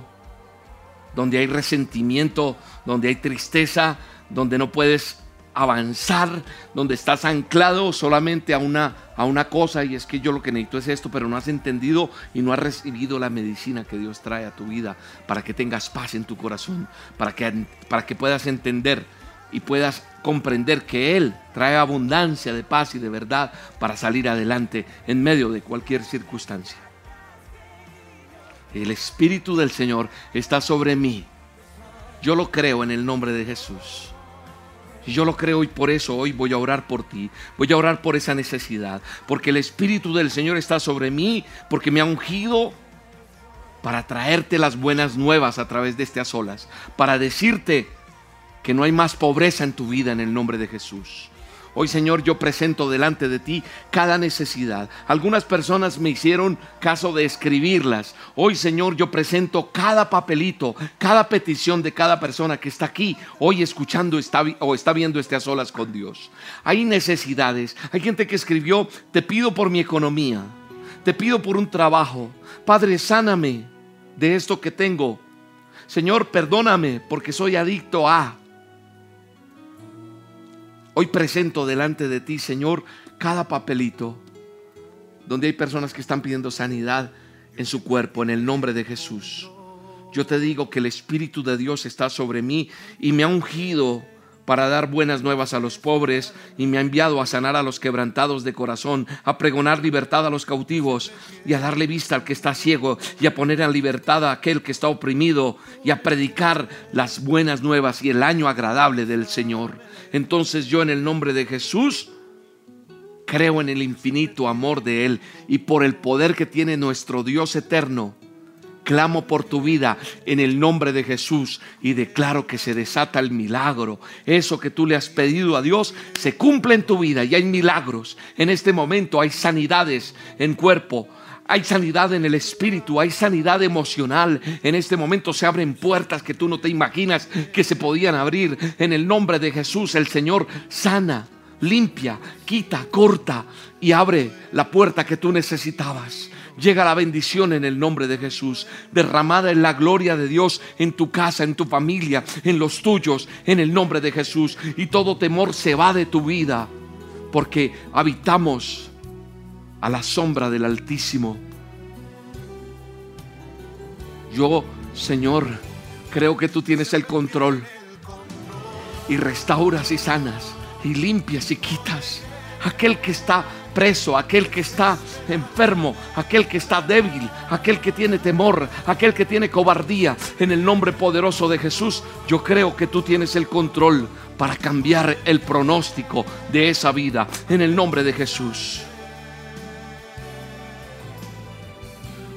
donde hay resentimiento, donde hay tristeza, donde no puedes avanzar, donde estás anclado solamente a una, a una cosa y es que yo lo que necesito es esto, pero no has entendido y no has recibido la medicina que Dios trae a tu vida para que tengas paz en tu corazón, para que, para que puedas entender y puedas comprender que Él trae abundancia de paz y de verdad para salir adelante en medio de cualquier circunstancia. El Espíritu del Señor está sobre mí. Yo lo creo en el nombre de Jesús. Yo lo creo y por eso hoy voy a orar por ti. Voy a orar por esa necesidad. Porque el Espíritu del Señor está sobre mí. Porque me ha ungido para traerte las buenas nuevas a través de estas olas. Para decirte que no hay más pobreza en tu vida en el nombre de Jesús. Hoy Señor yo presento delante de ti cada necesidad. Algunas personas me hicieron caso de escribirlas. Hoy Señor yo presento cada papelito, cada petición de cada persona que está aquí, hoy escuchando o está viendo este a solas con Dios. Hay necesidades. Hay gente que escribió, te pido por mi economía, te pido por un trabajo. Padre, sáname de esto que tengo. Señor, perdóname porque soy adicto a Hoy presento delante de ti, Señor, cada papelito donde hay personas que están pidiendo sanidad en su cuerpo, en el nombre de Jesús. Yo te digo que el Espíritu de Dios está sobre mí y me ha ungido para dar buenas nuevas a los pobres y me ha enviado a sanar a los quebrantados de corazón, a pregonar libertad a los cautivos y a darle vista al que está ciego y a poner en libertad a aquel que está oprimido y a predicar las buenas nuevas y el año agradable del Señor. Entonces yo en el nombre de Jesús creo en el infinito amor de Él y por el poder que tiene nuestro Dios eterno clamo por tu vida en el nombre de Jesús y declaro que se desata el milagro. Eso que tú le has pedido a Dios se cumple en tu vida y hay milagros. En este momento hay sanidades en cuerpo. Hay sanidad en el espíritu, hay sanidad emocional. En este momento se abren puertas que tú no te imaginas que se podían abrir. En el nombre de Jesús el Señor sana, limpia, quita, corta y abre la puerta que tú necesitabas. Llega la bendición en el nombre de Jesús, derramada en la gloria de Dios en tu casa, en tu familia, en los tuyos, en el nombre de Jesús. Y todo temor se va de tu vida, porque habitamos a la sombra del Altísimo. Yo, Señor, creo que tú tienes el control y restauras y sanas y limpias y quitas. Aquel que está preso, aquel que está enfermo, aquel que está débil, aquel que tiene temor, aquel que tiene cobardía, en el nombre poderoso de Jesús, yo creo que tú tienes el control para cambiar el pronóstico de esa vida, en el nombre de Jesús.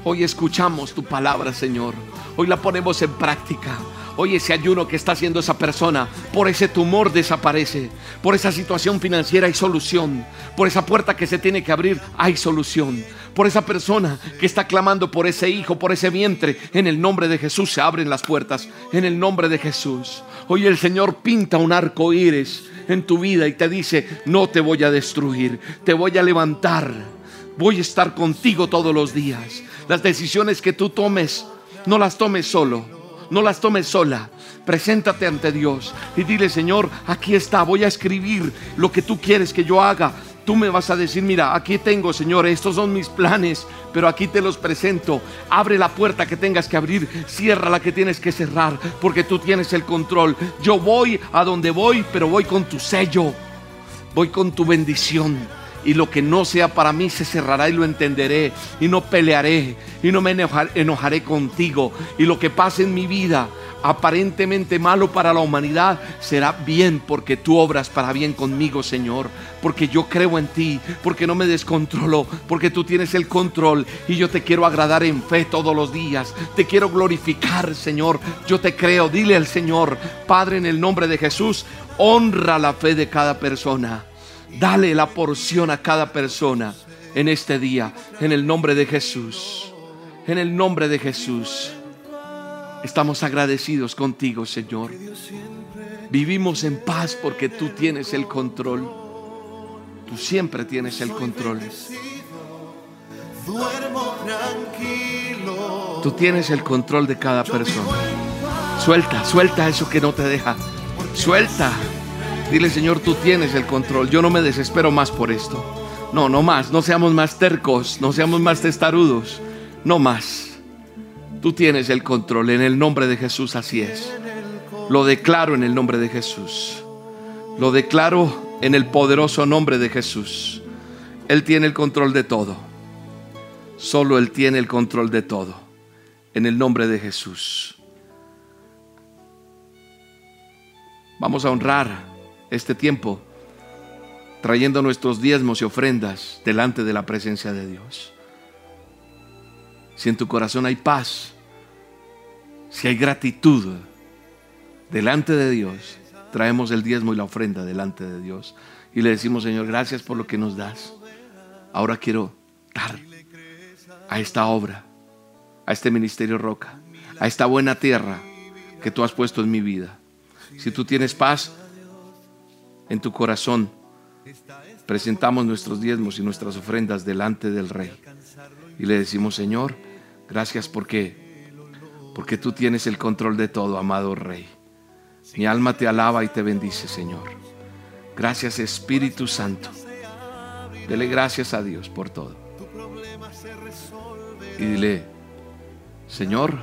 Hoy escuchamos tu palabra, Señor. Hoy la ponemos en práctica. Hoy ese ayuno que está haciendo esa persona, por ese tumor desaparece, por esa situación financiera hay solución, por esa puerta que se tiene que abrir hay solución, por esa persona que está clamando por ese hijo, por ese vientre, en el nombre de Jesús se abren las puertas, en el nombre de Jesús. Hoy el Señor pinta un arco iris en tu vida y te dice, no te voy a destruir, te voy a levantar, voy a estar contigo todos los días. Las decisiones que tú tomes, no las tomes solo no las tomes sola. Preséntate ante Dios y dile, Señor, aquí está, voy a escribir lo que tú quieres que yo haga. Tú me vas a decir, mira, aquí tengo, Señor, estos son mis planes, pero aquí te los presento. Abre la puerta que tengas que abrir, cierra la que tienes que cerrar, porque tú tienes el control. Yo voy a donde voy, pero voy con tu sello, voy con tu bendición y lo que no sea para mí se cerrará y lo entenderé y no pelearé y no me enojaré contigo. Y lo que pase en mi vida aparentemente malo para la humanidad será bien porque tú obras para bien conmigo Señor. Porque yo creo en ti porque no me descontrolo porque tú tienes el control. Y yo te quiero agradar en fe todos los días. Te quiero glorificar Señor. Yo te creo. Dile al Señor Padre en el nombre de Jesús honra la fe de cada persona. Dale la porción a cada persona en este día, en el nombre de Jesús. En el nombre de Jesús. Estamos agradecidos contigo, Señor. Vivimos en paz porque tú tienes el control. Tú siempre tienes el control. Tú tienes el control de cada persona. Suelta, suelta eso que no te deja. Suelta. Dile, Señor, tú tienes el control. Yo no me desespero más por esto. No, no más. No seamos más tercos. No seamos más testarudos. No más. Tú tienes el control. En el nombre de Jesús así es. Lo declaro en el nombre de Jesús. Lo declaro en el poderoso nombre de Jesús. Él tiene el control de todo. Solo Él tiene el control de todo. En el nombre de Jesús. Vamos a honrar este tiempo trayendo nuestros diezmos y ofrendas delante de la presencia de Dios. Si en tu corazón hay paz, si hay gratitud delante de Dios, traemos el diezmo y la ofrenda delante de Dios y le decimos, Señor, gracias por lo que nos das. Ahora quiero dar a esta obra, a este ministerio Roca, a esta buena tierra que tú has puesto en mi vida. Si tú tienes paz, en tu corazón, presentamos nuestros diezmos y nuestras ofrendas delante del Rey. Y le decimos, Señor, gracias porque porque tú tienes el control de todo, amado Rey. Mi alma te alaba y te bendice, Señor. Gracias, Espíritu Santo. Dele gracias a Dios por todo. Y dile, Señor,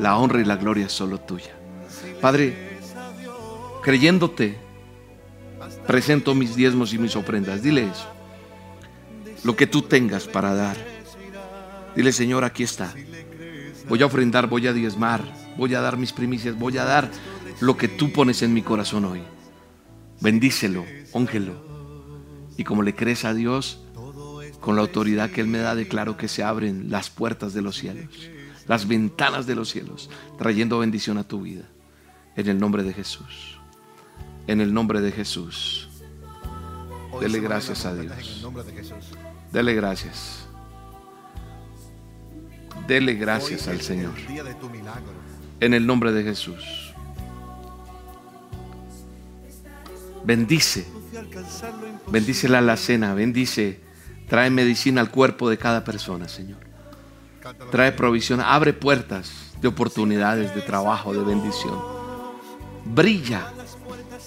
la honra y la gloria es solo tuya. Padre, creyéndote, presento mis diezmos y mis ofrendas. Dile eso. Lo que tú tengas para dar. Dile, Señor, aquí está. Voy a ofrendar, voy a diezmar, voy a dar mis primicias, voy a dar lo que tú pones en mi corazón hoy. Bendícelo, óngelo. Y como le crees a Dios, con la autoridad que Él me da, declaro que se abren las puertas de los cielos, las ventanas de los cielos, trayendo bendición a tu vida. En el nombre de Jesús en el nombre de Jesús. Dele gracias a Dios. Dele gracias. Dele gracias al Señor. En el nombre de Jesús. Bendice. Bendice la alacena. Bendice Trae medicina al cuerpo de cada persona, Señor. Trae provisión, abre puertas de oportunidades, de trabajo, de bendición. Brilla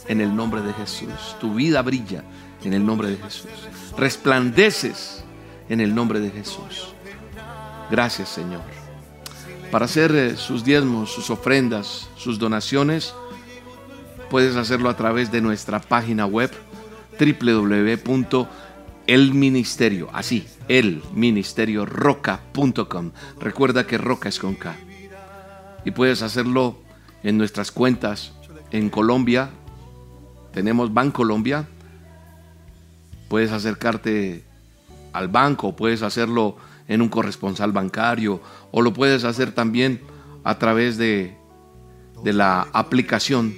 en el nombre de Jesús. Tu vida brilla en el nombre de Jesús. Resplandeces en el nombre de Jesús. Gracias, Señor. Para hacer eh, sus diezmos, sus ofrendas, sus donaciones, puedes hacerlo a través de nuestra página web www.elministerio, así, elministerioroca.com. Recuerda que Roca es con K. Y puedes hacerlo en nuestras cuentas en Colombia. Tenemos Colombia Puedes acercarte al banco, puedes hacerlo en un corresponsal bancario o lo puedes hacer también a través de, de la aplicación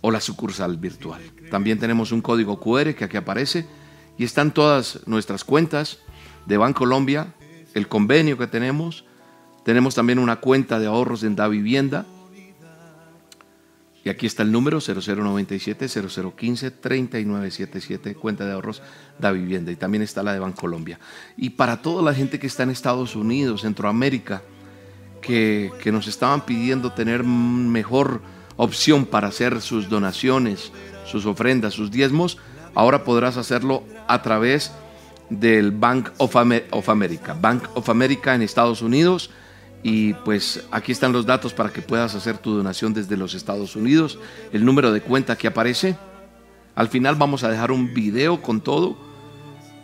o la sucursal virtual. También tenemos un código QR que aquí aparece y están todas nuestras cuentas de Bancolombia, el convenio que tenemos. Tenemos también una cuenta de ahorros en Da Vivienda. Y aquí está el número 0097 0015 3977, cuenta de ahorros Da Vivienda. Y también está la de Bancolombia. Y para toda la gente que está en Estados Unidos, Centroamérica, que, que nos estaban pidiendo tener mejor opción para hacer sus donaciones, sus ofrendas, sus diezmos, ahora podrás hacerlo a través del Bank of, America, Bank of America en Estados Unidos. Y pues aquí están los datos para que puedas hacer tu donación desde los Estados Unidos. El número de cuenta que aparece. Al final vamos a dejar un video con todo.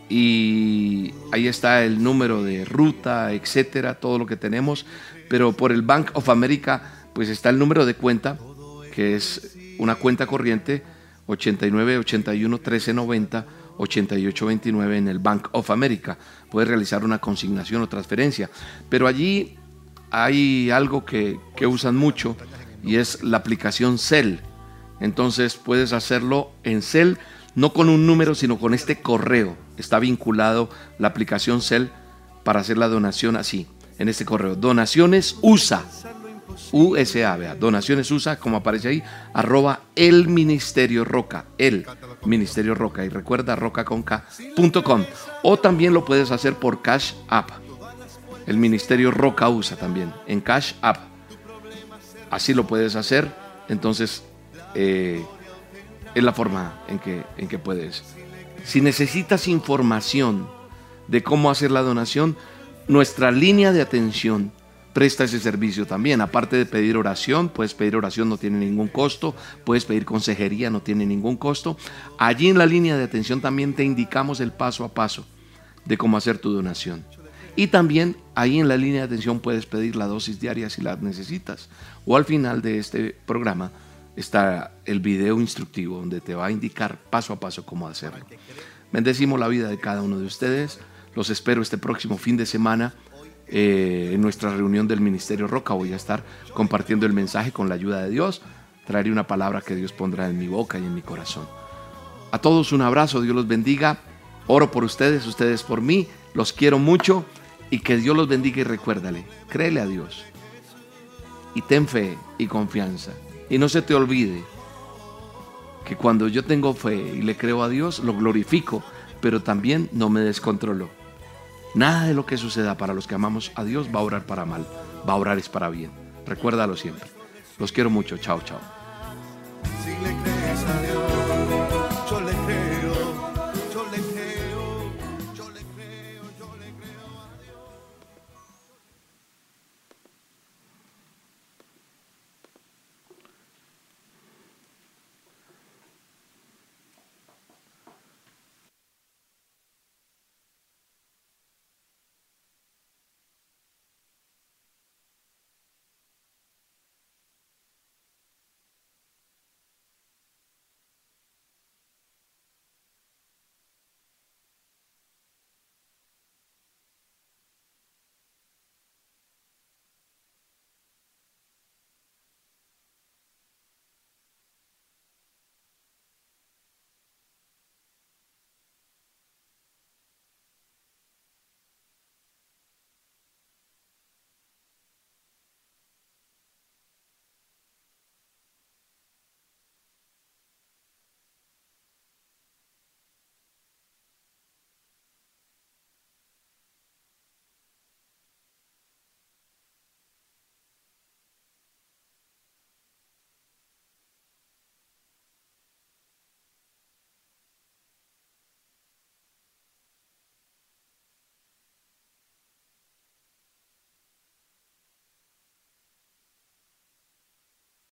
Y ahí está el número de ruta, etcétera, todo lo que tenemos. Pero por el Bank of America, pues está el número de cuenta que es una cuenta corriente 89 81 13 90 88 29 en el Bank of America. Puedes realizar una consignación o transferencia. Pero allí hay algo que, que usan mucho y es la aplicación Cell. Entonces puedes hacerlo en Cell, no con un número, sino con este correo. Está vinculado la aplicación Cell para hacer la donación así, en este correo. Donaciones USA USA, vea, donaciones USA, como aparece ahí, arroba el Ministerio Roca, el Ministerio Roca, y recuerda rocaconca.com. O también lo puedes hacer por Cash App. El Ministerio Roca usa también, en Cash App. Así lo puedes hacer, entonces eh, es la forma en que, en que puedes. Si necesitas información de cómo hacer la donación, nuestra línea de atención presta ese servicio también. Aparte de pedir oración, puedes pedir oración, no tiene ningún costo. Puedes pedir consejería, no tiene ningún costo. Allí en la línea de atención también te indicamos el paso a paso de cómo hacer tu donación. Y también ahí en la línea de atención puedes pedir la dosis diaria si la necesitas. O al final de este programa está el video instructivo donde te va a indicar paso a paso cómo hacerlo. Bendecimos la vida de cada uno de ustedes. Los espero este próximo fin de semana eh, en nuestra reunión del Ministerio Roca. Voy a estar compartiendo el mensaje con la ayuda de Dios. Traeré una palabra que Dios pondrá en mi boca y en mi corazón. A todos un abrazo, Dios los bendiga. Oro por ustedes, ustedes por mí. Los quiero mucho y que Dios los bendiga y recuérdale, créele a Dios. Y ten fe y confianza. Y no se te olvide que cuando yo tengo fe y le creo a Dios, lo glorifico, pero también no me descontrolo. Nada de lo que suceda para los que amamos a Dios va a orar para mal, va a orar es para bien. Recuérdalo siempre. Los quiero mucho. Chao, chao.